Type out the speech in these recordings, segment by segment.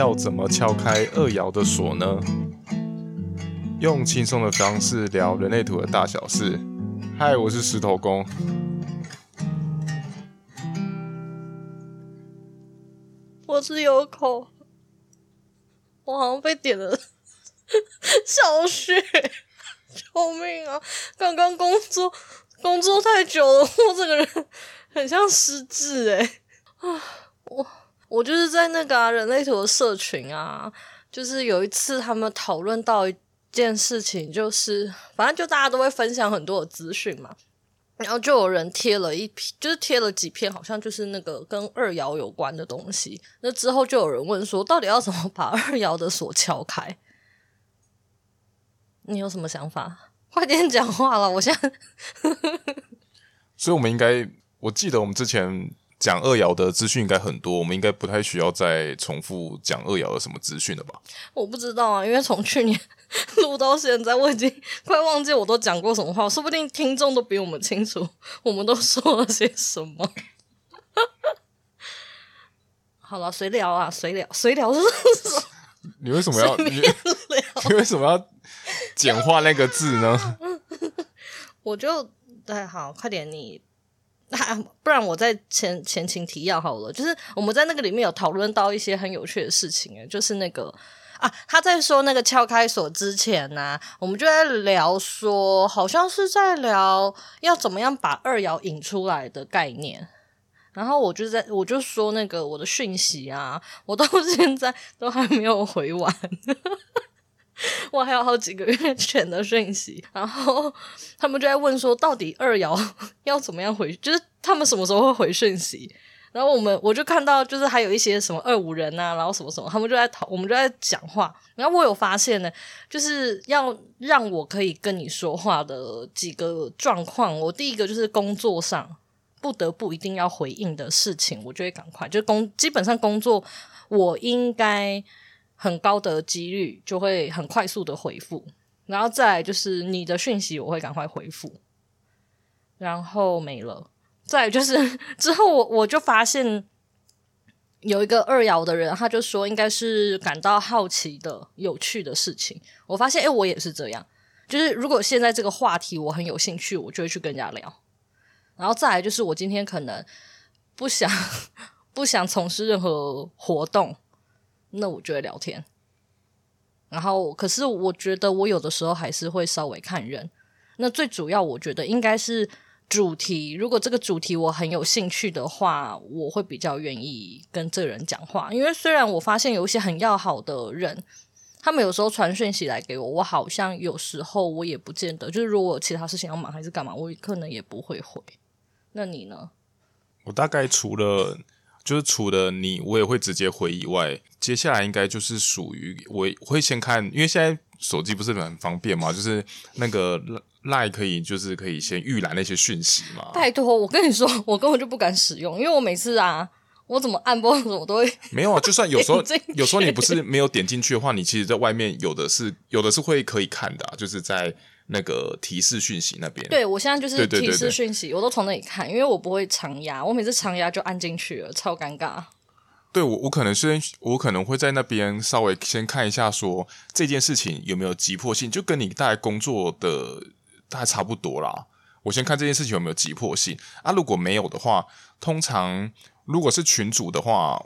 要怎么敲开二爻的锁呢？用轻松的方式聊人类图的大小事。嗨，我是石头公。我是有口，我好像被点了 小穴，救命啊！刚刚工作工作太久了，我整个人很像失智诶、啊！我我就是在那个、人类图的社群啊，就是有一次他们讨论到一件事情，就是反正就大家都会分享很多的资讯嘛。然后就有人贴了一篇，就是贴了几篇，好像就是那个跟二爻有关的东西。那之后就有人问说，到底要怎么把二爻的锁敲开？你有什么想法？快点讲话了，我现在。所以，我们应该，我记得我们之前讲二爻的资讯应该很多，我们应该不太需要再重复讲二爻的什么资讯了吧？我不知道啊，因为从去年。录到现在，我已经快忘记我都讲过什么话，说不定听众都比我们清楚，我们都说了些什么。好了，随聊啊，随聊，随聊是什么？你为什么要你？你为什么要简化那个字呢？我就对，好，快点你，不然我再前前情提要好了，就是我们在那个里面有讨论到一些很有趣的事情，诶，就是那个。啊，他在说那个撬开锁之前呢、我们就在聊说，好像是在聊要怎么样把二爻引出来的概念。然后我就在我就说那个我的讯息啊，我到现在都还没有回完，我还有好几个月前的讯息。然后他们就在问说，到底二瑶要怎么样回？就是他们什么时候会回讯息？然后我们我就看到，就是还有一些什么二五人啊，然后什么什么，他们就在讨，我们就在讲话。然后我有发现呢，就是要让我可以跟你说话的几个状况。我第一个就是工作上不得不一定要回应的事情，我就会赶快，就工基本上工作我应该很高的几率就会很快速的回复。然后再就是你的讯息，我会赶快回复。然后没了。再就是 之后我，我就发现有一个二爻的人，他就说应该是感到好奇的、有趣的事情。我发现，诶，我也是这样。就是如果现在这个话题我很有兴趣，我就会去跟人家聊。然后再来就是，我今天可能不想 不想从事任何活动，那我就会聊天。然后，可是我觉得我有的时候还是会稍微看人。那最主要，我觉得应该是。主题，如果这个主题我很有兴趣的话，我会比较愿意跟这个人讲话。因为虽然我发现有一些很要好的人，他们有时候传讯息来给我，我好像有时候我也不见得，就是如果其他事情要忙还是干嘛，我可能也不会回。那你呢？我大概除了就是除了你，我也会直接回以外，接下来应该就是属于我会先看，因为现在手机不是很方便嘛，就是那个。赖可以就是可以先预览那些讯息嘛？拜托，我跟你说，我根本就不敢使用，因为我每次啊，我怎么按播什么都会没有啊。就算有时候 有时候你不是没有点进去的话，你其实在外面有的是有的是会可以看的啊，就是在那个提示讯息那边。对，我现在就是提示讯息，我都从那里看，因为我不会长压，我每次长压就按进去了，超尴尬。对，我我可能先我可能会在那边稍微先看一下，说这件事情有没有急迫性，就跟你大概工作的。大概差不多啦。我先看这件事情有没有急迫性啊。如果没有的话，通常如果是群主的话，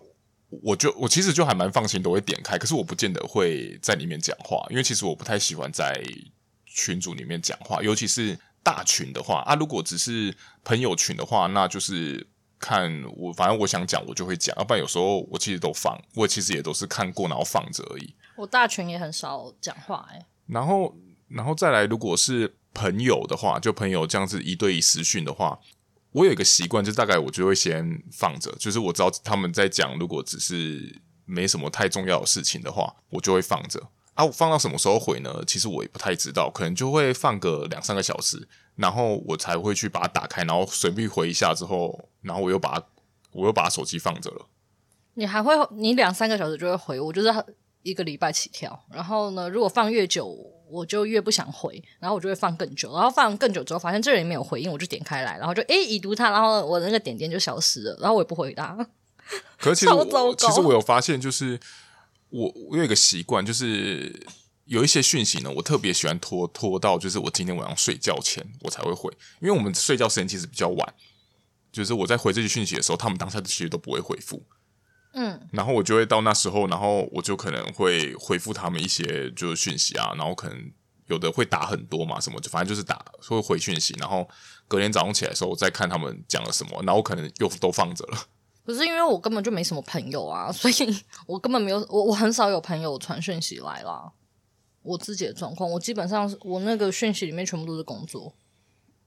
我就我其实就还蛮放心，都会点开。可是我不见得会在里面讲话，因为其实我不太喜欢在群组里面讲话，尤其是大群的话啊。如果只是朋友群的话，那就是看我，反正我想讲我就会讲。要不然有时候我其实都放，我其实也都是看过然后放着而已。我大群也很少讲话哎、欸。然后，然后再来，如果是。朋友的话，就朋友这样子一对一私讯的话，我有一个习惯，就大概我就会先放着，就是我知道他们在讲，如果只是没什么太重要的事情的话，我就会放着。啊，我放到什么时候回呢？其实我也不太知道，可能就会放个两三个小时，然后我才会去把它打开，然后随便回一下之后，然后我又把它，我又把手机放着了。你还会，你两三个小时就会回，我就是一个礼拜起跳。然后呢，如果放越久。我就越不想回，然后我就会放更久，然后放更久之后，发现这人没有回应，我就点开来，然后就诶已读他，然后我那个点点就消失了，然后我也不回答。可是其实 我其实我有发现，就是我我有一个习惯，就是有一些讯息呢，我特别喜欢拖拖到就是我今天晚上睡觉前我才会回，因为我们睡觉时间其实比较晚，就是我在回这些讯息的时候，他们当下其实都不会回复。嗯，然后我就会到那时候，然后我就可能会回复他们一些就是讯息啊，然后可能有的会打很多嘛，什么就反正就是打会回讯息，然后隔天早上起来的时候，我再看他们讲了什么，然后我可能又都放着了。可是因为我根本就没什么朋友啊，所以我根本没有我我很少有朋友传讯息来啦。我自己的状况，我基本上我那个讯息里面全部都是工作。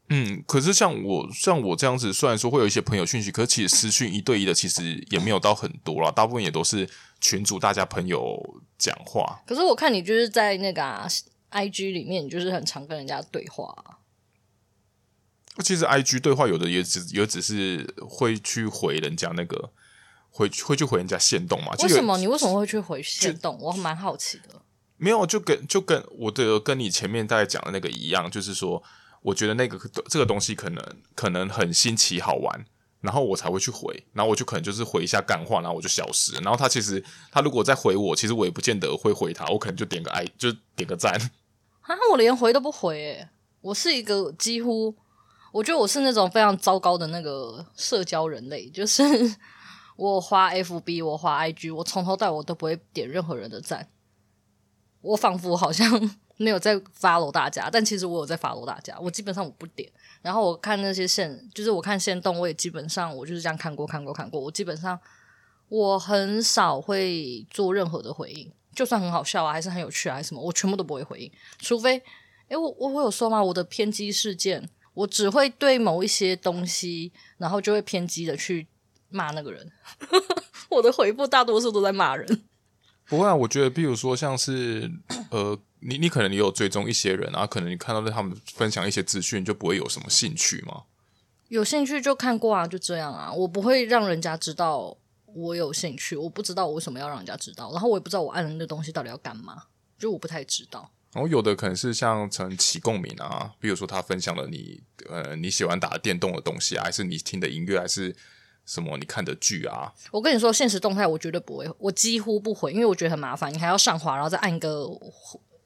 嗯，可是像我像我这样子，虽然说会有一些朋友讯息，可是其实私讯一对一的其实也没有到很多啦，大部分也都是群主大家朋友讲话。可是我看你就是在那个、啊、IG 里面，你就是很常跟人家对话、啊。其实 IG 对话有的也只也只是会去回人家那个，会会去回人家限动嘛？为什么你为什么会去回限动？我蛮好奇的。没有，就跟就跟我的跟你前面大概讲的那个一样，就是说。我觉得那个这个东西可能可能很新奇好玩，然后我才会去回，然后我就可能就是回一下干话，然后我就消失。然后他其实他如果再回我，其实我也不见得会回他，我可能就点个爱，就点个赞。啊，我连回都不回诶，我是一个几乎，我觉得我是那种非常糟糕的那个社交人类，就是 我花 FB，我花 IG，我从头到尾都不会点任何人的赞，我仿佛好像。没有在 follow 大家，但其实我有在 follow 大家。我基本上我不点，然后我看那些线，就是我看线动，我也基本上我就是这样看过、看过、看过。我基本上我很少会做任何的回应，就算很好笑啊，还是很有趣啊，什么，我全部都不会回应。除非，诶，我我我有说吗？我的偏激事件，我只会对某一些东西，然后就会偏激的去骂那个人。我的回复大多数都在骂人。不会啊，我觉得，比如说像是呃。你你可能你有追踪一些人啊，可能你看到他们分享一些资讯，就不会有什么兴趣吗？有兴趣就看过啊，就这样啊。我不会让人家知道我有兴趣，我不知道我为什么要让人家知道，然后我也不知道我按的那东西到底要干嘛，就我不太知道。然后有的可能是像成起共鸣啊，比如说他分享了你呃你喜欢打电动的东西啊，还是你听的音乐，还是什么你看的剧啊。我跟你说，现实动态我绝对不会，我几乎不回，因为我觉得很麻烦，你还要上滑，然后再按一个。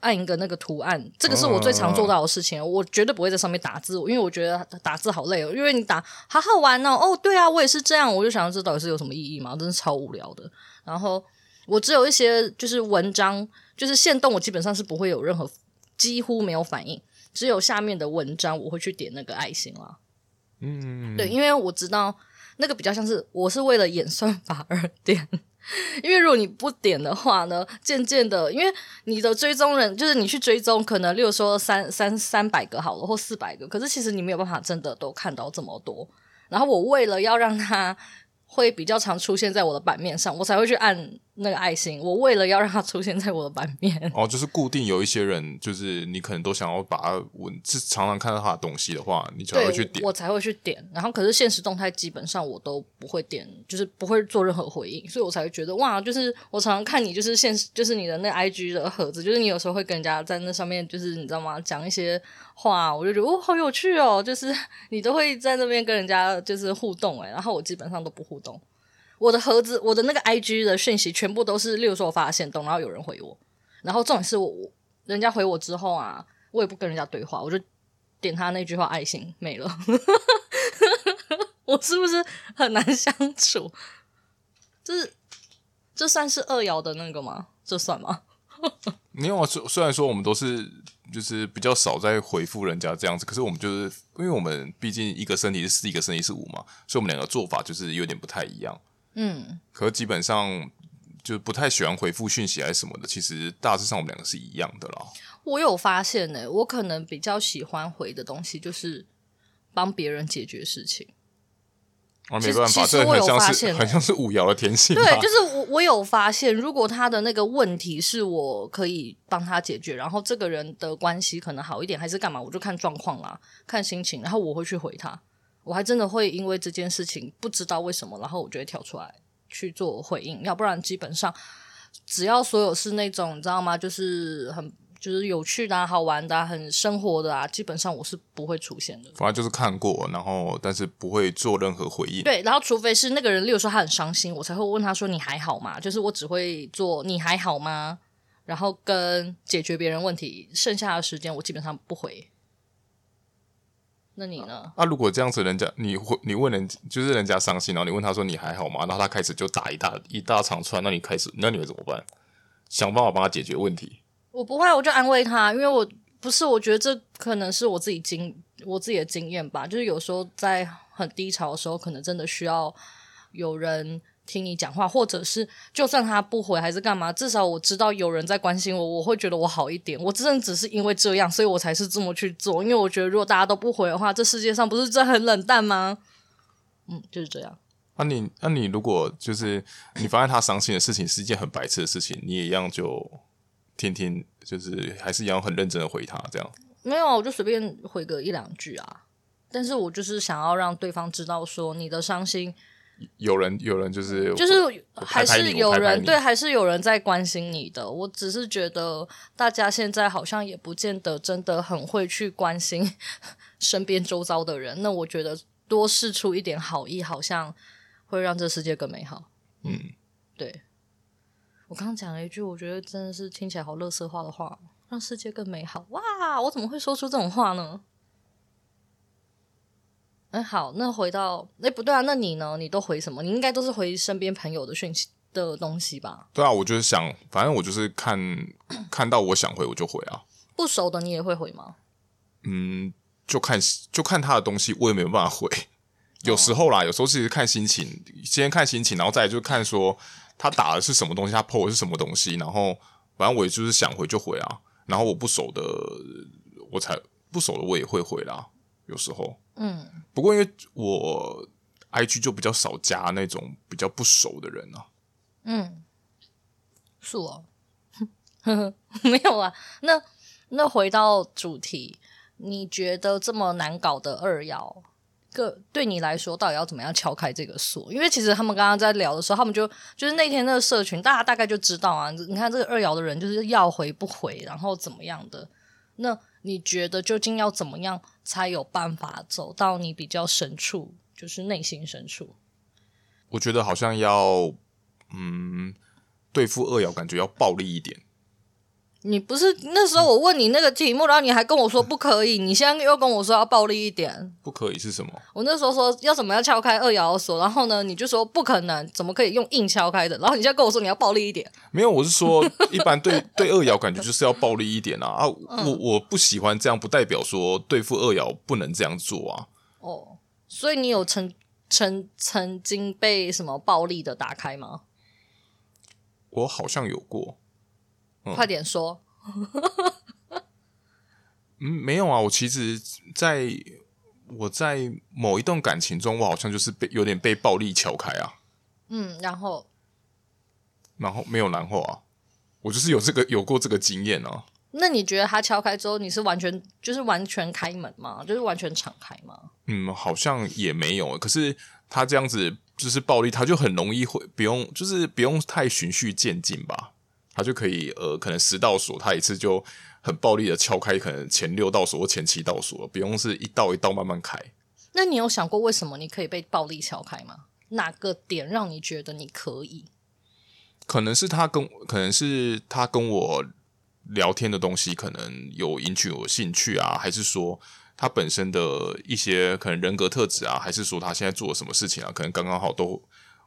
按一个那个图案，这个是我最常做到的事情。Oh. 我绝对不会在上面打字，因为我觉得打字好累哦。因为你打好好玩哦，哦，对啊，我也是这样。我就想这到底是有什么意义吗？真是超无聊的。然后我只有一些就是文章，就是线动，我基本上是不会有任何，几乎没有反应。只有下面的文章我会去点那个爱心啦。嗯，对，因为我知道那个比较像是我是为了演算法而 点。因为如果你不点的话呢，渐渐的，因为你的追踪人就是你去追踪，可能例如说三三三百个好了，或四百个，可是其实你没有办法真的都看到这么多。然后我为了要让它会比较常出现在我的版面上，我才会去按。那个爱心，我为了要让它出现在我的版面哦，就是固定有一些人，就是你可能都想要把它文，是常常看到他的东西的话，你才会去点，我才会去点。然后，可是现实动态基本上我都不会点，就是不会做任何回应，所以我才会觉得哇，就是我常常看你，就是现实，就是你的那 IG 的盒子，就是你有时候会跟人家在那上面，就是你知道吗？讲一些话，我就觉得哦，好有趣哦，就是你都会在那边跟人家就是互动诶，然后我基本上都不互动。我的盒子，我的那个 IG 的讯息全部都是，例如说我发的限动，然后有人回我，然后重点是我，我人家回我之后啊，我也不跟人家对话，我就点他那句话爱心没了，我是不是很难相处？这这算是二爻的那个吗？这算吗？没有啊，虽虽然说我们都是就是比较少在回复人家这样子，可是我们就是因为我们毕竟一个身体是四，一个身体是五嘛，所以我们两个做法就是有点不太一样。嗯，可是基本上就不太喜欢回复讯息还是什么的。其实大致上我们两个是一样的啦。我有发现呢、欸，我可能比较喜欢回的东西就是帮别人解决事情。啊，没办法，这很像是很像是五爻的天性。对，就是我我有发现，如果他的那个问题是我可以帮他解决，然后这个人的关系可能好一点，还是干嘛，我就看状况啦，看心情，然后我会去回他。我还真的会因为这件事情不知道为什么，然后我就会跳出来去做回应。要不然基本上只要所有是那种你知道吗？就是很就是有趣的、啊、好玩的、啊、很生活的啊，基本上我是不会出现的。反正就是看过，然后但是不会做任何回应。对，然后除非是那个人，例如说他很伤心，我才会问他说：“你还好吗？”就是我只会做“你还好吗”，然后跟解决别人问题，剩下的时间我基本上不回。那你呢？那，啊，如果这样子，人家你会你问人，就是人家伤心，然后你问他说你还好吗？然后他开始就打一大一大长串，那你开始，那你会怎么办？想办法帮他解决问题。我不会，我就安慰他，因为我不是，我觉得这可能是我自己经我自己的经验吧，就是有时候在很低潮的时候，可能真的需要有人。听你讲话，或者是就算他不回还是干嘛，至少我知道有人在关心我，我会觉得我好一点。我真的只是因为这样，所以我才是这么去做。因为我觉得如果大家都不回的话，这世界上不是真的很冷淡吗？嗯，就是这样。那、啊、你那、啊、你如果就是你发现他伤心的事情是一件很白痴的事情，你也一样就天天就是还是一样很认真的回他这样？没有，我就随便回个一两句啊。但是我就是想要让对方知道说你的伤心。有人，有人就是就是还是有人对，还是有人在关心你的。我只是觉得大家现在好像也不见得真的很会去关心 身边周遭的人。那我觉得多试出一点好意，好像会让这世界更美好。嗯，对。我刚刚讲了一句，我觉得真的是听起来好乐色话的话，让世界更美好。哇，我怎么会说出这种话呢？哎，好，那回到哎，不对啊，那你呢？你都回什么？你应该都是回身边朋友的讯息的东西吧？对啊，我就是想，反正我就是看看到我想回我就回啊。不熟的你也会回吗？嗯，就看就看他的东西，我也没有办法回。有时候啦，有时候其实看心情，先看心情，然后再来就看说他打的是什么东西，他 po 的是什么东西，然后反正我也就是想回就回啊。然后我不熟的，我才不熟的我也会回啦。有时候。嗯，不过因为我 IG 就比较少加那种比较不熟的人啊。嗯，是哦，呵呵，没有啊。那那回到主题，你觉得这么难搞的二爻，个对你来说到底要怎么样敲开这个锁？因为其实他们刚刚在聊的时候，他们就就是那天那个社群，大家大概就知道啊。你看这个二爻的人就是要回不回，然后怎么样的那。你觉得究竟要怎么样才有办法走到你比较深处，就是内心深处？我觉得好像要，嗯，对付二爻，感觉要暴力一点。你不是那时候我问你那个题目，然后你还跟我说不可以，你现在又跟我说要暴力一点。不可以是什么？我那时候说要怎么样敲开二爻锁，然后呢，你就说不可能，怎么可以用硬敲开的？然后你现在跟我说你要暴力一点。没有，我是说一般对 对二爻感觉就是要暴力一点啊啊！我我不喜欢这样，不代表说对付二爻不能这样做啊。哦，所以你有曾曾曾经被什么暴力的打开吗？我好像有过。嗯、快点说！嗯，没有啊，我其实在我在某一段感情中，我好像就是被有点被暴力敲开啊。嗯，然后，然后没有然后啊，我就是有这个有过这个经验啊。那你觉得他敲开之后，你是完全就是完全开门吗？就是完全敞开吗？嗯，好像也没有。可是他这样子就是暴力，他就很容易会不用，就是不用太循序渐进吧。他就可以呃，可能十道锁，他一次就很暴力的敲开，可能前六道锁或前七道锁，不用是一道一道慢慢开。那你有想过为什么你可以被暴力敲开吗？哪个点让你觉得你可以？可能是他跟，可能是他跟我聊天的东西，可能有引起我兴趣啊，还是说他本身的一些可能人格特质啊，还是说他现在做了什么事情啊，可能刚刚好都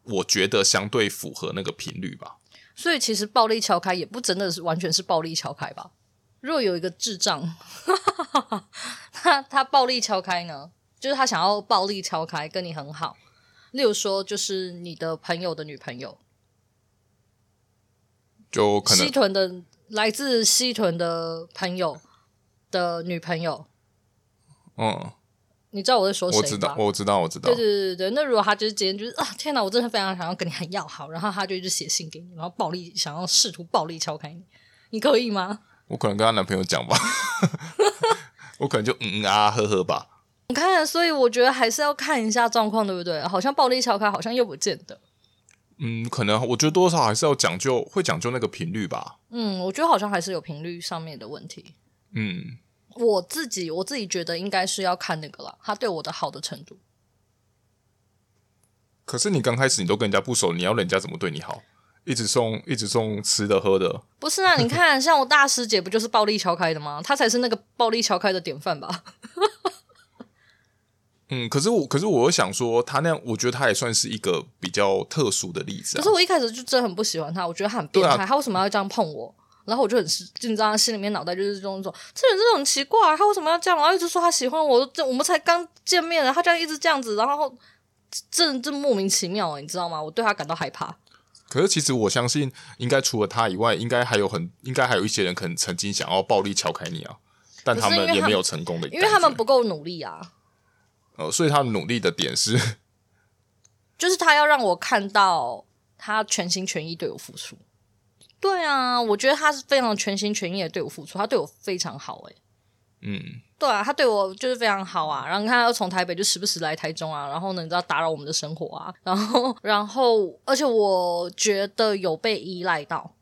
我觉得相对符合那个频率吧。所以其实暴力敲开也不真的是完全是暴力敲开吧？若有一个智障，他他暴力敲开呢，就是他想要暴力敲开跟你很好，例如说就是你的朋友的女朋友，就可能西屯的来自西屯的朋友的女朋友，嗯。你知道我在说谁吗？我知道，我知道，我知道。对对对对，那如果他就是今天就是啊，天哪，我真的非常想要跟你很要好，然后他就一直写信给你，然后暴力想要试图暴力敲开你，你可以吗？我可能跟她男朋友讲吧，我可能就嗯嗯啊呵呵吧。你看，所以我觉得还是要看一下状况，对不对？好像暴力敲开，好像又不见得。嗯，可能我觉得多少还是要讲究，会讲究那个频率吧。嗯，我觉得好像还是有频率上面的问题。嗯，我自己我自己觉得应该是要看那个啦，他对我的好的程度。可是你刚开始你都跟人家不熟，你要人家怎么对你好？一直送一直送吃的喝的。不是啊，你看像我大师姐不就是暴力敲开的吗？她才是那个暴力敲开的典范吧。嗯，可是我，可是我又想说，他那样，我觉得他也算是一个比较特殊的例子啊。可是我一开始就真的很不喜欢他，我觉得他很变态，啊、他为什么要这样碰我？然后我就很紧张，心里面脑袋就是这种说，这人真的很奇怪，他为什么要这样？然后一直说他喜欢我，这我们才刚见面，他这样一直这样子，然后这这莫名其妙，你知道吗？我对他感到害怕。可是其实我相信，应该除了他以外，应该还有很，应该还有一些人可能曾经想要暴力敲开你啊，但他们也没有成功的，因为他们不够努力啊。呃，所以他努力的点是，就是他要让我看到他全心全意对我付出。对啊，我觉得他是非常全心全意的对我付出，他对我非常好诶。嗯，对啊，他对我就是非常好啊。然后你看，他要从台北就时不时来台中啊，然后呢，你知道打扰我们的生活啊，然后，然后，而且我觉得有被依赖到，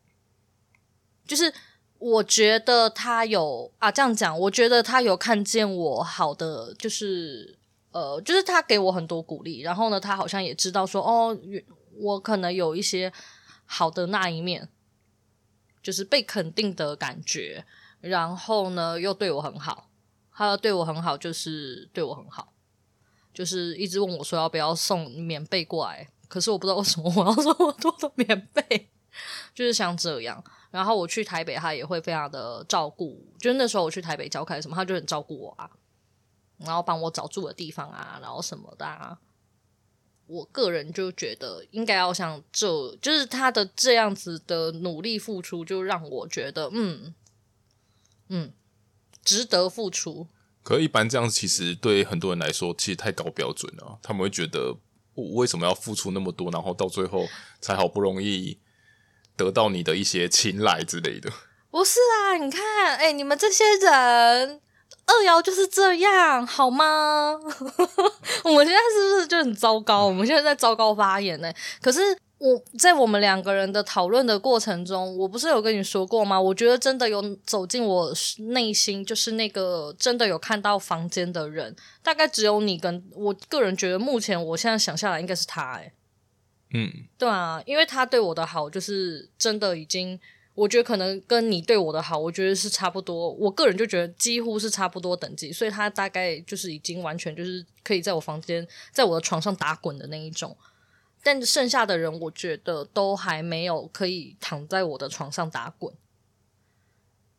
就是我觉得他有啊，这样讲，我觉得他有看见我好的，就是。呃，就是他给我很多鼓励，然后呢，他好像也知道说，哦，我可能有一些好的那一面，就是被肯定的感觉，然后呢，又对我很好，他对我很好，就是对我很好，就是一直问我说要不要送棉被过来，可是我不知道为什么我要 这么多的棉被，就是像这样，然后我去台北，他也会非常的照顾，就是那时候我去台北教开什么，他就很照顾我啊。然后帮我找住的地方啊，然后什么的啊，我个人就觉得应该要像这，就是他的这样子的努力付出，就让我觉得，嗯嗯，值得付出。可一般这样子，其实对很多人来说，其实太高标准了。他们会觉得，我为什么要付出那么多，然后到最后才好不容易得到你的一些青睐之类的？不是啊，你看，哎，你们这些人。二爻就是这样，好吗？我们现在是不是就很糟糕？我们现在在糟糕发言呢。可是我在我们两个人的讨论的过程中，我不是有跟你说过吗？我觉得真的有走进我内心，就是那个真的有看到房间的人，大概只有你跟我个人觉得，目前我现在想下来应该是他。哎，嗯，对啊，因为他对我的好，就是真的已经。我觉得可能跟你对我的好，我觉得是差不多。我个人就觉得几乎是差不多等级，所以他大概就是已经完全就是可以在我房间，在我的床上打滚的那一种。但剩下的人，我觉得都还没有可以躺在我的床上打滚。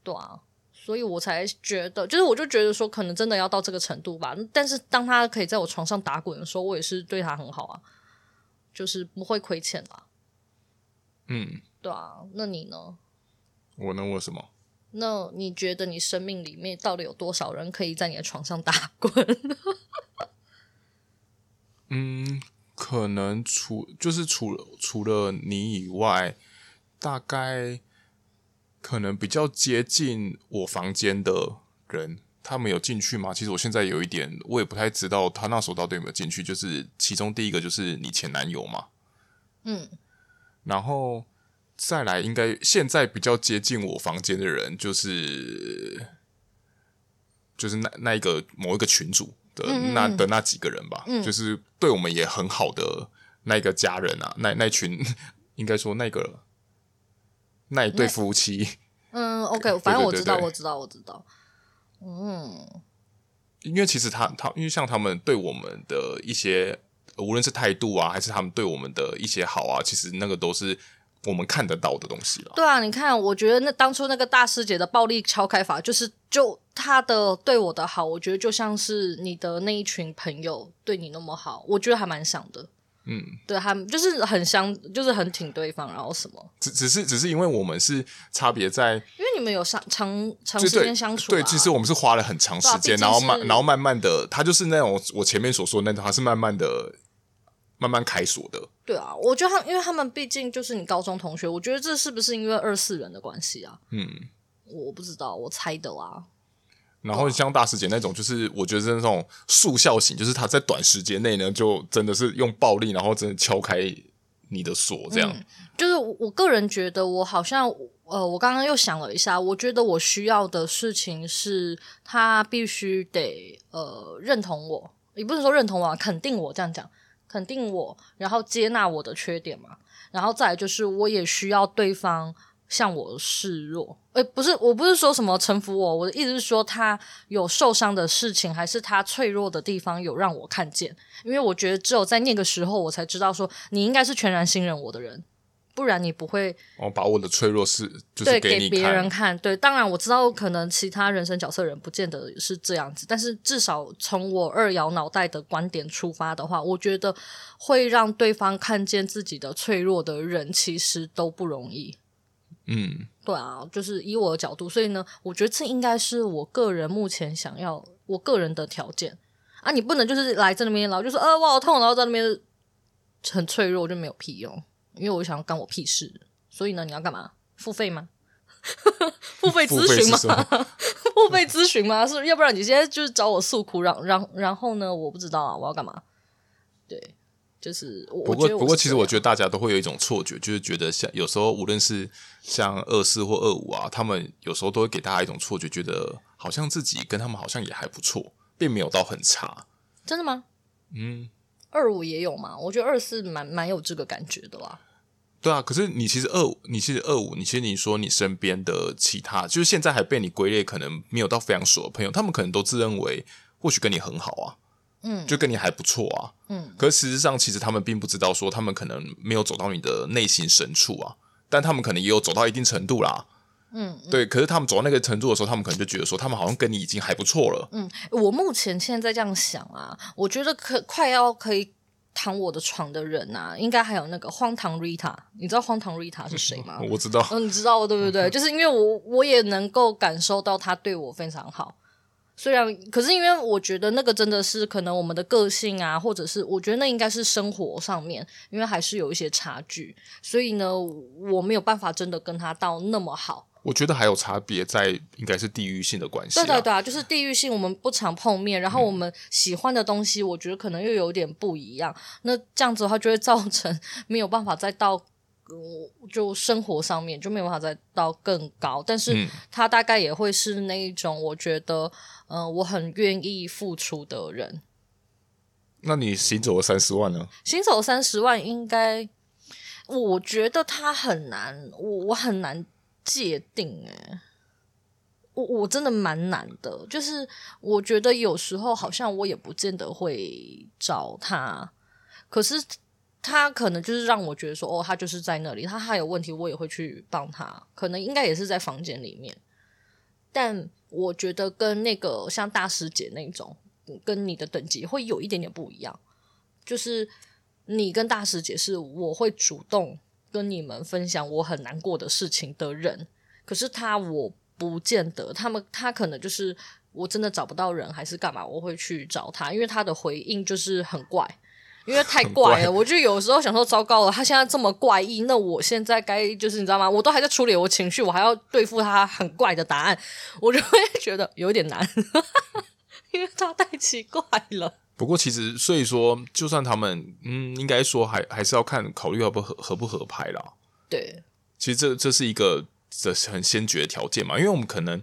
对啊，所以我才觉得，就是我就觉得说，可能真的要到这个程度吧。但是当他可以在我床上打滚的时候，我也是对他很好啊，就是不会亏欠啦。嗯，对啊，那你呢？我能问什么？那你觉得你生命里面到底有多少人可以在你的床上打滚？嗯，可能除就是除了除了你以外，大概可能比较接近我房间的人，他们有进去吗？其实我现在有一点，我也不太知道他那时候到底有没有进去。就是其中第一个就是你前男友嘛，嗯，然后。再来，应该现在比较接近我房间的人，就是就是那那一个某一个群主的那的那几个人吧，嗯、就是对我们也很好的那一个家人啊，那那群应该说那个那一对夫妻。嗯，OK，反正我知道，我知道，我知道。嗯，因为其实他他，因为像他们对我们的一些，无论是态度啊，还是他们对我们的一些好啊，其实那个都是。我们看得到的东西了。对啊，你看，我觉得那当初那个大师姐的暴力敲开法，就是就她的对我的好，我觉得就像是你的那一群朋友对你那么好，我觉得还蛮像的。嗯，对，还就是很相，就是很挺对方，然后什么？只只是只是因为我们是差别在，因为你们有长长长时间相处啊，对，对，其实我们是花了很长时间，然后慢然后慢慢的，他就是那种我前面所说的那种，他是慢慢的。慢慢开锁的，对啊，我觉得他，因为他们毕竟就是你高中同学，我觉得这是不是因为二四人的关系啊？嗯，我不知道，我猜的啦。然后像大师姐那种，就是我觉得是那种速效型，就是他在短时间内呢，就真的是用暴力，然后真的敲开你的锁，这样。嗯、就是我个人觉得，我好像呃，我刚刚又想了一下，我觉得我需要的事情是，他必须得呃认同我，也不是说认同我、啊，肯定我这样讲，肯定我，然后接纳我的缺点嘛，然后再来就是，我也需要对方。向我示弱，诶，不是，我不是说什么臣服我，我的意思是说，他有受伤的事情，还是他脆弱的地方有让我看见，因为我觉得只有在那个时候，我才知道说，你应该是全然信任我的人，不然你不会，哦，把我的脆弱是，就是给别人看，对，当然我知道可能其他人生角色人不见得是这样子，但是至少从我二摇脑袋的观点出发的话，我觉得会让对方看见自己的脆弱的人，其实都不容易。嗯，对啊，就是以我的角度，所以呢，我觉得这应该是我个人目前想要我个人的条件啊。你不能就是来这里面，然后就说呃我好痛，然后在那边很脆弱，就没有屁用。因为我想要干我屁事，所以呢，你要干嘛？付费吗？付费咨询吗？付费咨询吗？是，要不然你现在就是找我诉苦，然然然后呢？我不知道啊，我要干嘛？对。就是我，不过不过，其实我觉得大家都会有一种错觉，就是觉得像有时候无论是像二四或二五啊，他们有时候都会给大家一种错觉，觉得好像自己跟他们好像也还不错，并没有到很差。真的吗？嗯，二五也有嘛？我觉得二四蛮蛮有这个感觉的啦。对啊，可是你其实二五，你其实二五，你其实你说你身边的其他，就是现在还被你归类可能没有到非常熟的朋友，他们可能都自认为或许跟你很好啊。嗯，就跟你还不错啊。嗯，可是实际上，其实他们并不知道，说他们可能没有走到你的内心深处啊，但他们可能也有走到一定程度啦。嗯，对。可是他们走到那个程度的时候，他们可能就觉得说，他们好像跟你已经还不错了。嗯，我目前现在这样想啊，我觉得可快要可以躺我的床的人啊，应该还有那个荒唐 Rita。你知道荒唐 Rita 是谁吗？我知道。嗯，你知道对不对？就是因为我我也能够感受到他对我非常好。虽然，可是因为我觉得那个真的是可能我们的个性啊，或者是我觉得那应该是生活上面，因为还是有一些差距，所以呢，我没有办法真的跟他到那么好。我觉得还有差别在，应该是地域性的关系。对对对啊，就是地域性，我们不常碰面，然后我们喜欢的东西，我觉得可能又有点不一样。那这样子的话，就会造成 没有办法再到。就生活上面就没有办法再到更高，但是他大概也会是那一种，我觉得，嗯、呃，我很愿意付出的人。那你行走了三十万呢？行走三十万应该，我觉得他很难，我我很难界定，诶，我我真的蛮难的，就是我觉得有时候好像我也不见得会找他，可是。他可能就是让我觉得说，哦，他就是在那里，他还有问题，我也会去帮他。可能应该也是在房间里面，但我觉得跟那个像大师姐那种，跟你的等级会有一点点不一样。就是你跟大师姐是我会主动跟你们分享我很难过的事情的人，可是他我不见得，他们他可能就是我真的找不到人还是干嘛，我会去找他，因为他的回应就是很怪。因为太怪了，我就有时候想说，糟糕了，他现在这么怪异，那我现在该就是你知道吗？我都还在处理我情绪，我还要对付他很怪的答案，我就会觉得有点难，因为他太奇怪了。不过其实，所以说，就算他们，嗯，应该说还还是要看考虑要不合合不合拍啦。对，其实这这是一个这是很先决的条件嘛，因为我们可能，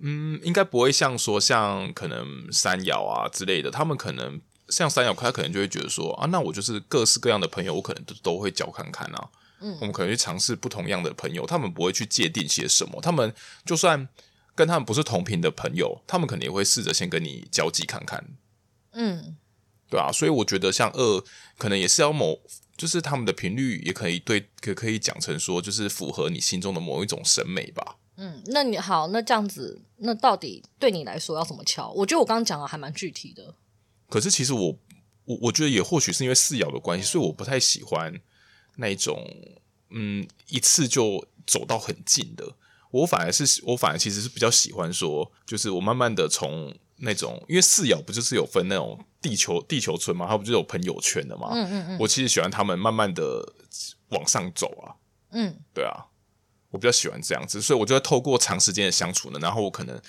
嗯，应该不会像说像可能三爻啊之类的，他们可能。像三爻，他可能就会觉得说啊，那我就是各式各样的朋友，我可能都都会交看看啊。嗯，我们可能去尝试不同样的朋友，他们不会去界定些什么。他们就算跟他们不是同频的朋友，他们可能也会试着先跟你交际看看。嗯，对啊。所以我觉得像二，可能也是要某，就是他们的频率也可以对，可可以讲成说，就是符合你心中的某一种审美吧。嗯，那你好，那这样子，那到底对你来说要怎么敲？我觉得我刚刚讲的还蛮具体的。可是其实我我我觉得也或许是因为四爻的关系，所以我不太喜欢那一种嗯一次就走到很近的。我反而是我反而其实是比较喜欢说，就是我慢慢的从那种因为四爻不就是有分那种地球地球村嘛，它不就有朋友圈的嘛？嗯嗯嗯。我其实喜欢他们慢慢的往上走啊。嗯，对啊，我比较喜欢这样子，所以我就会透过长时间的相处呢，然后我可能。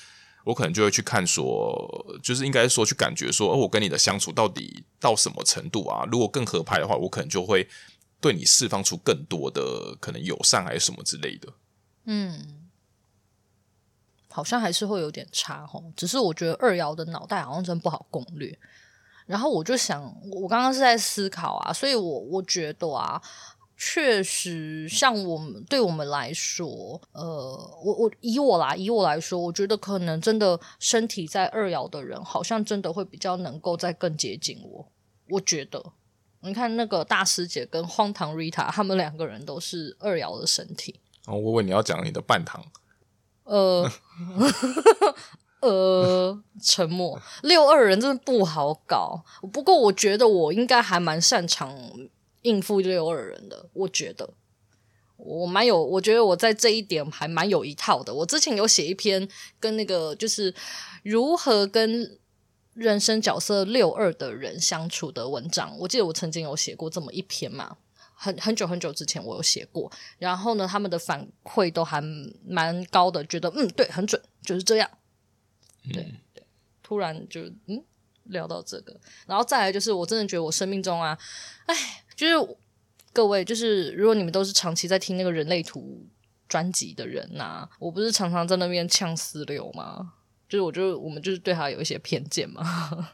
我可能就会去看说，就是应该说去感觉说，哦，我跟你的相处到底到什么程度啊？如果更合拍的话，我可能就会对你释放出更多的可能友善还是什么之类的。嗯，好像还是会有点差吼。只是我觉得二爻的脑袋好像真不好攻略。然后我就想，我刚刚是在思考啊，所以我我觉得啊。确实，像我们对我们来说，呃，我我以我来以我来说，我觉得可能真的身体在二爻的人，好像真的会比较能够再更接近我。我觉得，你看那个大师姐跟荒唐 Rita，他们两个人都是二爻的身体。哦，我以为你要讲你的半糖。呃，呃，沉默。六二人真的不好搞，不过我觉得我应该还蛮擅长。应付六二人的，我觉得我蛮有，我觉得我在这一点还蛮有一套的。我之前有写一篇跟那个就是如何跟人生角色六二的人相处的文章，我记得我曾经有写过这么一篇嘛，很很久很久之前我有写过。然后呢，他们的反馈都还蛮高的，觉得嗯对，很准，就是这样。对对，突然就嗯聊到这个，然后再来就是我真的觉得我生命中啊，哎。就是各位，就是如果你们都是长期在听那个人类图专辑的人呐、啊，我不是常常在那边呛四六吗？就是我就我们就是对他有一些偏见嘛。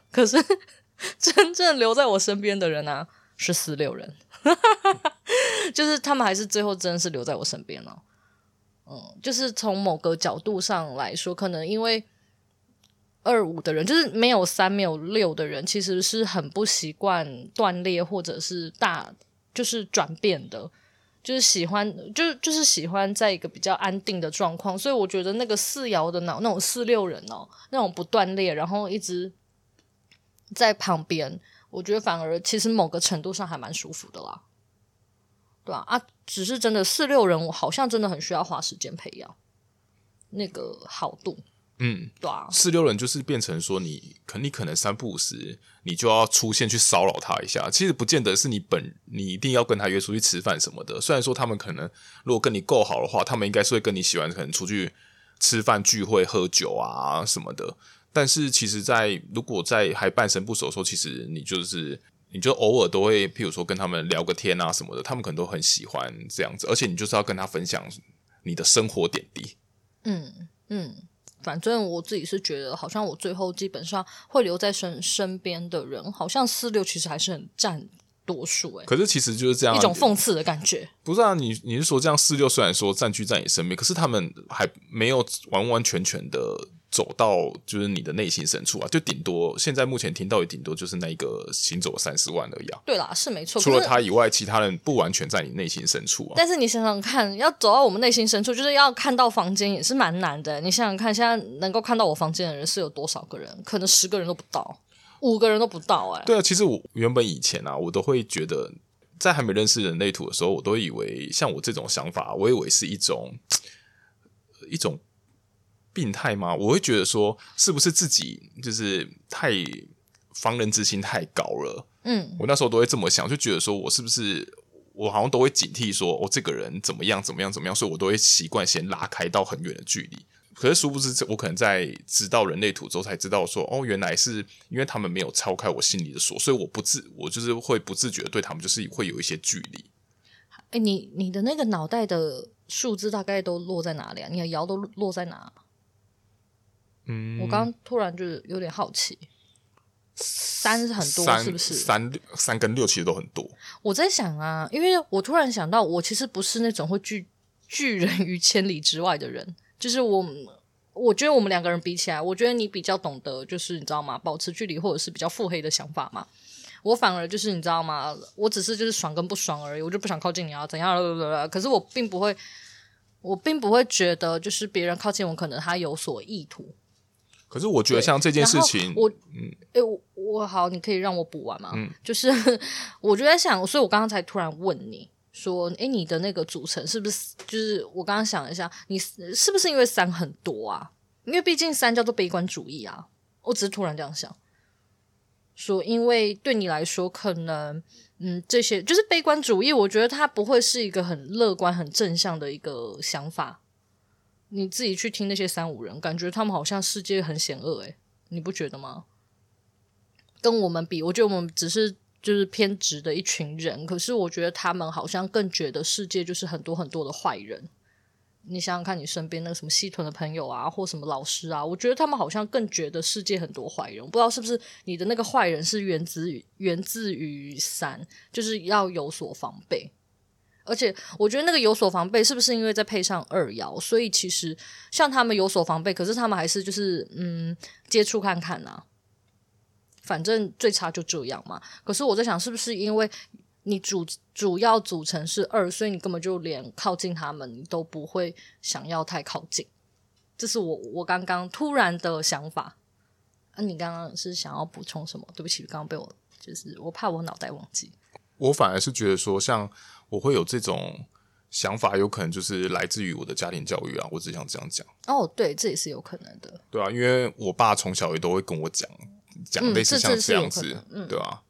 可是 真正留在我身边的人啊，是四六人，哈哈哈哈就是他们还是最后真的是留在我身边了、嗯，就是从某个角度上来说，可能因为。二五的人就是没有三没有六的人，其实是很不习惯断裂或者是大就是转变的，就是喜欢就就是喜欢在一个比较安定的状况。所以我觉得那个四爻的脑那种四六人哦，那种不断裂，然后一直在旁边，我觉得反而其实某个程度上还蛮舒服的啦，对？啊，啊，只是真的四六人，我好像真的很需要花时间培养那个好度。嗯，对啊，四六人就是变成说你，可你可能三不五时，你就要出现去骚扰他一下。其实不见得是你本，你一定要跟他约出去吃饭什么的。虽然说他们可能如果跟你够好的话，他们应该是会跟你喜欢可能出去吃饭聚会喝酒啊什么的。但是其实在，在如果在还半生不熟的时候，其实你就是你就偶尔都会，譬如说跟他们聊个天啊什么的，他们可能都很喜欢这样子。而且你就是要跟他分享你的生活点滴。嗯嗯。反正我自己是觉得，好像我最后基本上会留在身身边的人，好像四六其实还是很占多数诶。可是其实就是这样一种讽刺的感觉。不是啊，你你是说这样四六虽然说占据在你身边，可是他们还没有完完全全的。走到就是你的内心深处啊，就顶多现在目前听到也顶多就是那一个行走三十万而已啊。对啦，是没错。除了他以外，其他人不完全在你内心深处啊。但是你想想看，要走到我们内心深处，就是要看到房间也是蛮难的。你想想看，现在能够看到我房间的人是有多少个人？可能十个人都不到，五个人都不到哎、欸。对啊，其实我原本以前啊，我都会觉得，在还没认识人类图的时候，我都以为像我这种想法，我以为是一种一种。病态吗？我会觉得说，是不是自己就是太防人之心太高了？嗯，我那时候都会这么想，就觉得说我是不是我好像都会警惕说，我、哦、这个人怎么样怎么样怎么样，所以我都会习惯先拉开到很远的距离。可是殊不知，我可能在知道人类图之后才知道说，哦，原来是因为他们没有敲开我心里的锁，所以我不自我就是会不自觉的对他们就是会有一些距离。哎、欸，你你的那个脑袋的数字大概都落在哪里啊？你的爻都落在哪？嗯，我刚刚突然就是有点好奇，三是很多是不是？三三跟六其实都很多。我在想啊，因为我突然想到，我其实不是那种会拒 拒人于千里之外的人。就是我，我觉得我们两个人比起来，我觉得你比较懂得，就是你知道吗？保持距离或者是比较腹黑的想法嘛。我反而就是你知道吗？我只是就是爽跟不爽而已，我就不想靠近你啊，怎样了？可是我并不会，我并不会觉得就是别人靠近我，可能他有所意图。可是我觉得像这件事情，我嗯，哎、欸，我我好，你可以让我补完吗？嗯，就是我就在想，所以我刚刚才突然问你说，哎、欸，你的那个组成是不是？就是我刚刚想了一下，你是不是因为三很多啊？因为毕竟三叫做悲观主义啊。我只是突然这样想，说因为对你来说，可能嗯，这些就是悲观主义，我觉得它不会是一个很乐观、很正向的一个想法。你自己去听那些三五人，感觉他们好像世界很险恶，诶，你不觉得吗？跟我们比，我觉得我们只是就是偏执的一群人，可是我觉得他们好像更觉得世界就是很多很多的坏人。你想想看，你身边那个什么西屯的朋友啊，或什么老师啊，我觉得他们好像更觉得世界很多坏人。不知道是不是你的那个坏人是源自于源自于三，就是要有所防备。而且我觉得那个有所防备，是不是因为再配上二幺，所以其实像他们有所防备，可是他们还是就是嗯接触看看啊。反正最差就这样嘛。可是我在想，是不是因为你主主要组成是二，所以你根本就连靠近他们你都不会想要太靠近？这是我我刚刚突然的想法。啊，你刚刚是想要补充什么？对不起，刚刚被我就是我怕我脑袋忘记。我反而是觉得说，像我会有这种想法，有可能就是来自于我的家庭教育啊。我只想这样讲。哦，对，这也是有可能的。对啊，因为我爸从小也都会跟我讲。讲类似像这样子，嗯、对吧、啊？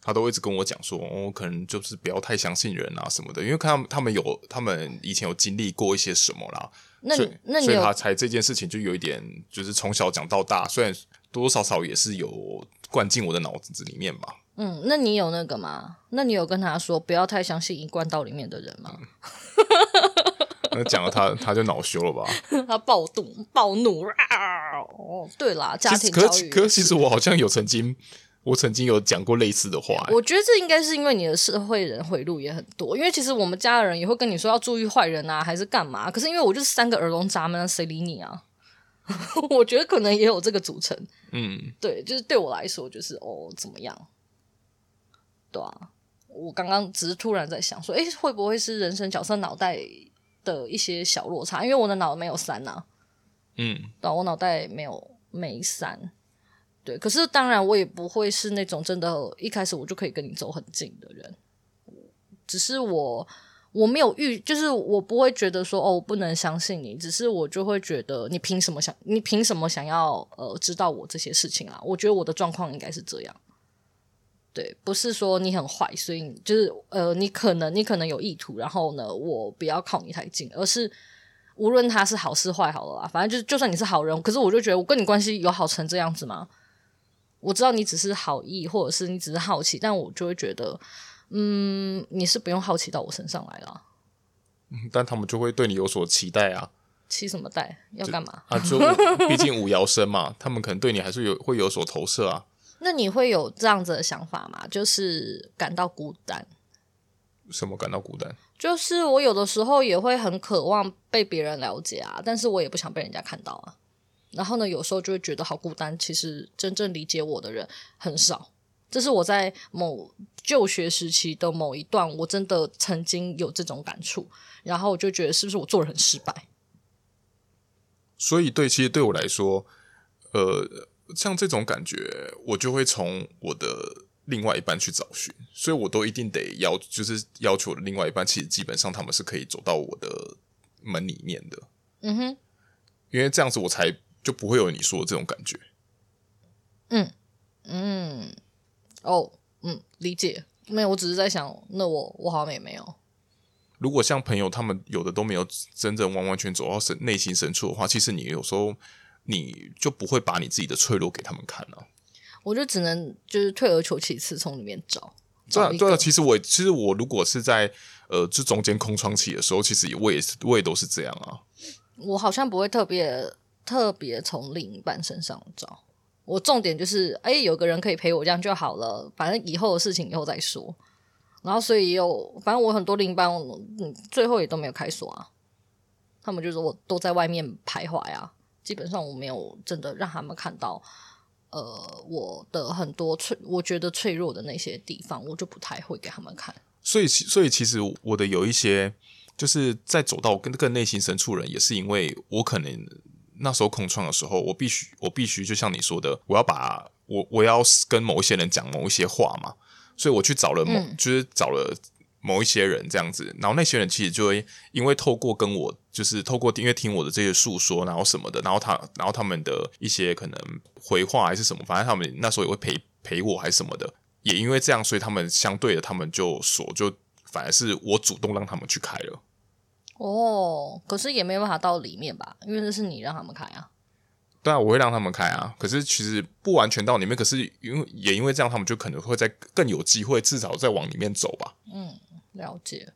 他都一直跟我讲说，我、哦、可能就是不要太相信人啊什么的，因为看他们他们有他们以前有经历过一些什么啦，那所以那所以他才这件事情就有一点，就是从小讲到大，虽然多多少少也是有灌进我的脑子里面吧。嗯，那你有那个吗？那你有跟他说不要太相信一贯道里面的人吗？那讲了他他就恼羞了吧？他暴怒暴怒啊！哦，对啦，家庭教育。可是可是其实我好像有曾经，我曾经有讲过类似的话。我觉得这应该是因为你的社会人回路也很多，因为其实我们家的人也会跟你说要注意坏人啊，还是干嘛？可是因为我就是三个耳聋闸门，谁理你啊？我觉得可能也有这个组成。嗯，对，就是对我来说，就是哦，怎么样？对啊，我刚刚只是突然在想说，诶，会不会是人生角色脑袋？的一些小落差，因为我的脑没有三呐、啊，嗯，对，我脑袋没有没三，对，可是当然我也不会是那种真的，一开始我就可以跟你走很近的人，只是我我没有预，就是我不会觉得说哦，我不能相信你，只是我就会觉得你凭什么想，你凭什么想要呃知道我这些事情啊？我觉得我的状况应该是这样。对，不是说你很坏，所以就是呃，你可能你可能有意图，然后呢，我不要靠你太近，而是无论他是好是坏，好了啦，反正就是就算你是好人，可是我就觉得我跟你关系有好成这样子吗？我知道你只是好意，或者是你只是好奇，但我就会觉得，嗯，你是不用好奇到我身上来了。嗯，但他们就会对你有所期待啊。期什么待？要干嘛？啊，就 毕竟五爻生嘛，他们可能对你还是有会有所投射啊。那你会有这样子的想法吗？就是感到孤单？什么感到孤单？就是我有的时候也会很渴望被别人了解啊，但是我也不想被人家看到啊。然后呢，有时候就会觉得好孤单。其实真正理解我的人很少。这是我在某就学时期的某一段，我真的曾经有这种感触。然后我就觉得是不是我做人很失败？所以对，其实对我来说，呃。像这种感觉，我就会从我的另外一半去找寻，所以我都一定得要，就是要求我的另外一半，其实基本上他们是可以走到我的门里面的。嗯哼，因为这样子我才就不会有你说的这种感觉。嗯嗯，哦，嗯，理解。没有，我只是在想，那我我好像也没有。如果像朋友他们有的都没有真正完完全走到深内心深处的话，其实你有时候。你就不会把你自己的脆弱给他们看了，我就只能就是退而求其次，从里面找。对啊，对啊，其实我其实我如果是在呃这中间空窗期的时候，其实我也是我也都是这样啊。我好像不会特别特别从另一半身上找，我重点就是哎，有个人可以陪我，这样就好了。反正以后的事情以后再说。然后所以有，反正我很多另一半，嗯，最后也都没有开锁啊。他们就说我都在外面徘徊啊。基本上我没有真的让他们看到，呃，我的很多脆，我觉得脆弱的那些地方，我就不太会给他们看。所以，所以其实我的有一些，就是在走到更更内心深处人，也是因为我可能那时候空窗的时候，我必须，我必须就像你说的，我要把我我要跟某一些人讲某一些话嘛，所以我去找了某，嗯、就是找了。某一些人这样子，然后那些人其实就会因为透过跟我，就是透过因为听我的这些诉说，然后什么的，然后他，然后他们的一些可能回话还是什么，反正他们那时候也会陪陪我还是什么的，也因为这样，所以他们相对的，他们就锁，就反而是我主动让他们去开了。哦，可是也没办法到里面吧，因为那是你让他们开啊。对啊，我会让他们开啊。可是其实不完全到里面，可是因为也因为这样，他们就可能会在更有机会，至少再往里面走吧。嗯，了解。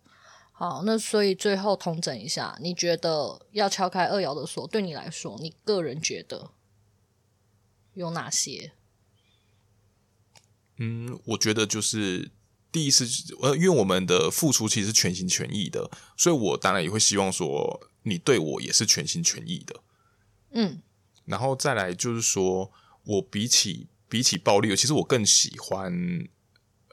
好，那所以最后统整一下，你觉得要敲开二爻的锁，对你来说，你个人觉得有哪些？嗯，我觉得就是第一次，呃，因为我们的付出其实是全心全意的，所以我当然也会希望说，你对我也是全心全意的。嗯，然后再来就是说，我比起比起暴力，其实我更喜欢。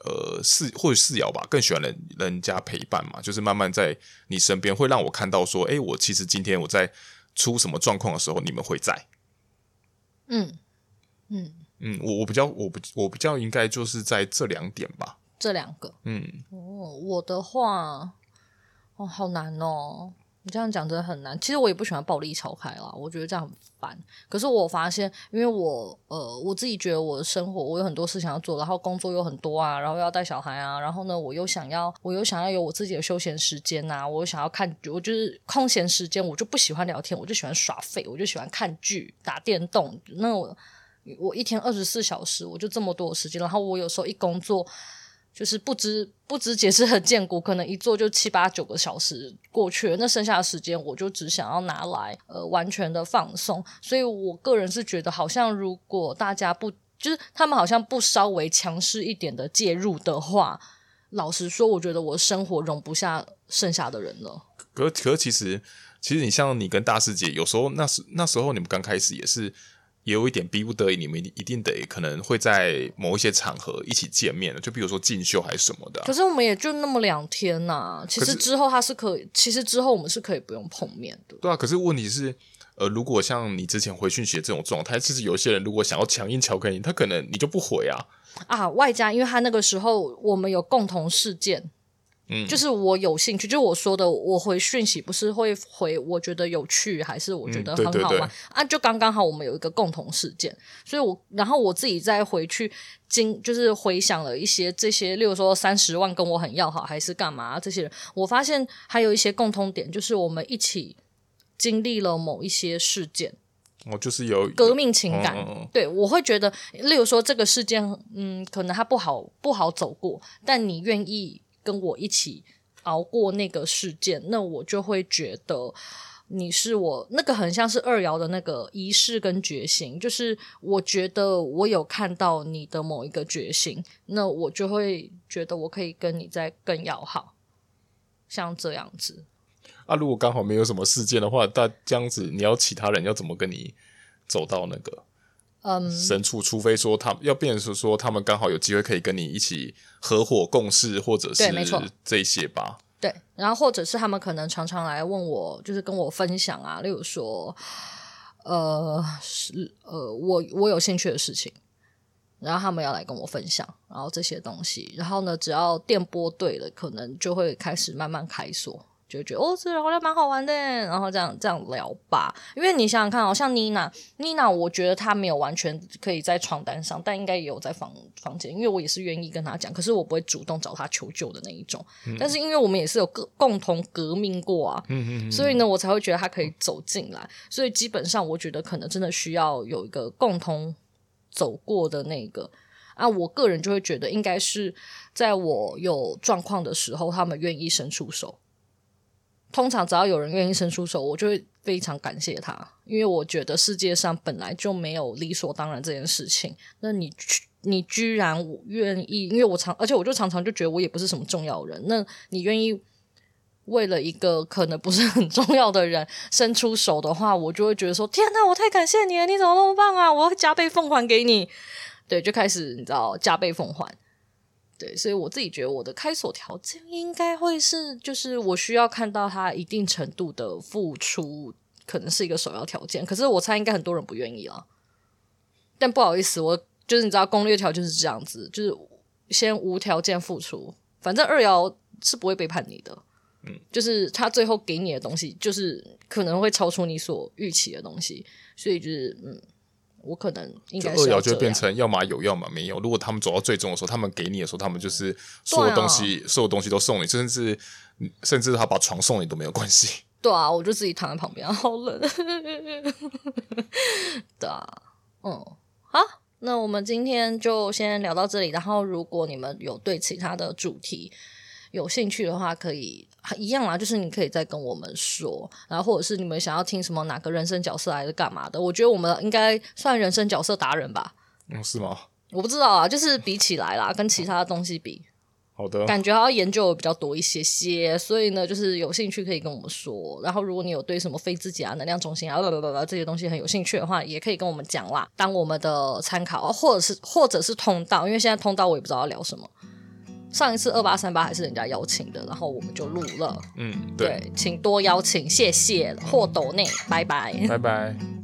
呃，四或者四爻吧，更喜欢人人家陪伴嘛，就是慢慢在你身边，会让我看到说，哎，我其实今天我在出什么状况的时候，你们会在。嗯嗯嗯，我我比较我不我比较应该就是在这两点吧。这两个，嗯，哦，我的话，哦，好难哦。你这样讲真的很难。其实我也不喜欢暴力敲开啦，我觉得这样很烦。可是我发现，因为我呃，我自己觉得我的生活我有很多事情要做，然后工作又很多啊，然后要带小孩啊，然后呢，我又想要，我又想要有我自己的休闲时间呐，我想要看，我就是空闲时间，我就不喜欢聊天，我就喜欢耍废，我就喜欢看剧、打电动。那我我一天二十四小时，我就这么多的时间，然后我有时候一工作。就是不知不知节制很见骨，可能一坐就七八九个小时过去了，那剩下的时间我就只想要拿来呃完全的放松。所以我个人是觉得，好像如果大家不就是他们好像不稍微强势一点的介入的话，老实说，我觉得我生活容不下剩下的人了。可可其实其实你像你跟大师姐，有时候那时那时候你们刚开始也是。也有一点逼不得已，你们一定得可能会在某一些场合一起见面的，就比如说进修还是什么的啊。可是我们也就那么两天呐啊，其实之后他是可以，其实之后我们是可以不用碰面的。对啊，可是问题是，呃，如果像你之前回讯息的这种状态，其实有些人如果想要强硬敲开你，他可能你就不回啊。啊，外加因为他那个时候我们有共同事件。嗯，就是我有兴趣，就是我说的，我回讯息不是会回我觉得有趣，还是我觉得很好吗？嗯、对对。对啊，就刚刚好我们有一个共同事件，所以我然后我自己再回去经，就是回想了一些这些，例如说三十万跟我很要好，还是干嘛这些人，我发现还有一些共通点，就是我们一起经历了某一些事件，哦，就是有革命情感，对，我会觉得，例如说这个事件，嗯，可能它不好不好走过，但你愿意。跟我一起熬过那个事件，那我就会觉得你是我那个很像是二爻的那个仪式跟决心，就是我觉得我有看到你的某一个决心，那我就会觉得我可以跟你再更要好，像这样子。啊，如果刚好没有什么事件的话，那这样子你要其他人要怎么跟你走到那个？嗯，深处，除非说他要变成说他们刚好有机会可以跟你一起合伙共事，或者是没错这些吧。对，然后或者是他们可能常常来问我，就是跟我分享啊，例如说，呃，是呃，我我有兴趣的事情，然后他们要来跟我分享，然后这些东西，然后呢，只要电波对了，可能就会开始慢慢开锁。就觉得哦，这好像蛮好玩的，然后这样这样聊吧。因为你想想看，好像妮娜，妮娜，我觉得她没有完全可以在床单上，但应该也有在房房间。因为我也是愿意跟她讲，可是我不会主动找她求救的那一种。嗯、但是因为我们也是有个共同革命过啊，嗯嗯嗯，所以呢，我才会觉得她可以走进来。所以基本上，我觉得可能真的需要有一个共同走过的那个啊。我个人就会觉得，应该是在我有状况的时候，他们愿意伸出手。通常只要有人愿意伸出手，我就会非常感谢他，因为我觉得世界上本来就没有理所当然这件事情。那你你居然我愿意，因为我常，而且我就常常就觉得我也不是什么重要人，那你愿意为了一个可能不是很重要的人伸出手的话，我就会觉得说：天哪，我太感谢你了！你怎么那么棒啊？我要加倍奉还给你。对，就开始你知道加倍奉还。对，所以我自己觉得我的开锁条件应该会是，就是我需要看到他一定程度的付出，可能是一个首要条件。可是我猜应该很多人不愿意啊。但不好意思，我就是你知道攻略条就是这样子，就是先无条件付出，反正二爻是不会背叛你的。嗯，就是他最后给你的东西，就是可能会超出你所预期的东西，所以就是嗯。我可能应该是二爻就变成要么有，要么没有。如果他们走到最终的时候，他们给你的时候，他们就是所有东西，啊、所有东西都送你，甚至甚至他把床送你都没有关系。对啊，我就自己躺在旁边，好冷。对啊，嗯，好，那我们今天就先聊到这里。然后，如果你们有对其他的主题有兴趣的话，可以一样啦，就是你可以再跟我们说。然后，或者是你们想要听什么哪个人生角色还是干嘛的？我觉得我们应该算人生角色达人吧？嗯，是吗？我不知道啊，就是比起来啦，跟其他的东西比。好的，感觉还要研究比较多一些些，所以呢，就是有兴趣可以跟我们说。然后，如果你有对什么非自己啊、能量中心啊、啦啦啦啦这些东西很有兴趣的话，也可以跟我们讲啦，当我们的参考，或者是或者是通道，因为现在通道我也不知道要聊什么。上一次二八三八还是人家邀请的，然后我们就录了。嗯，对，对，请多邀请，谢谢，霍斗内，拜拜，拜拜。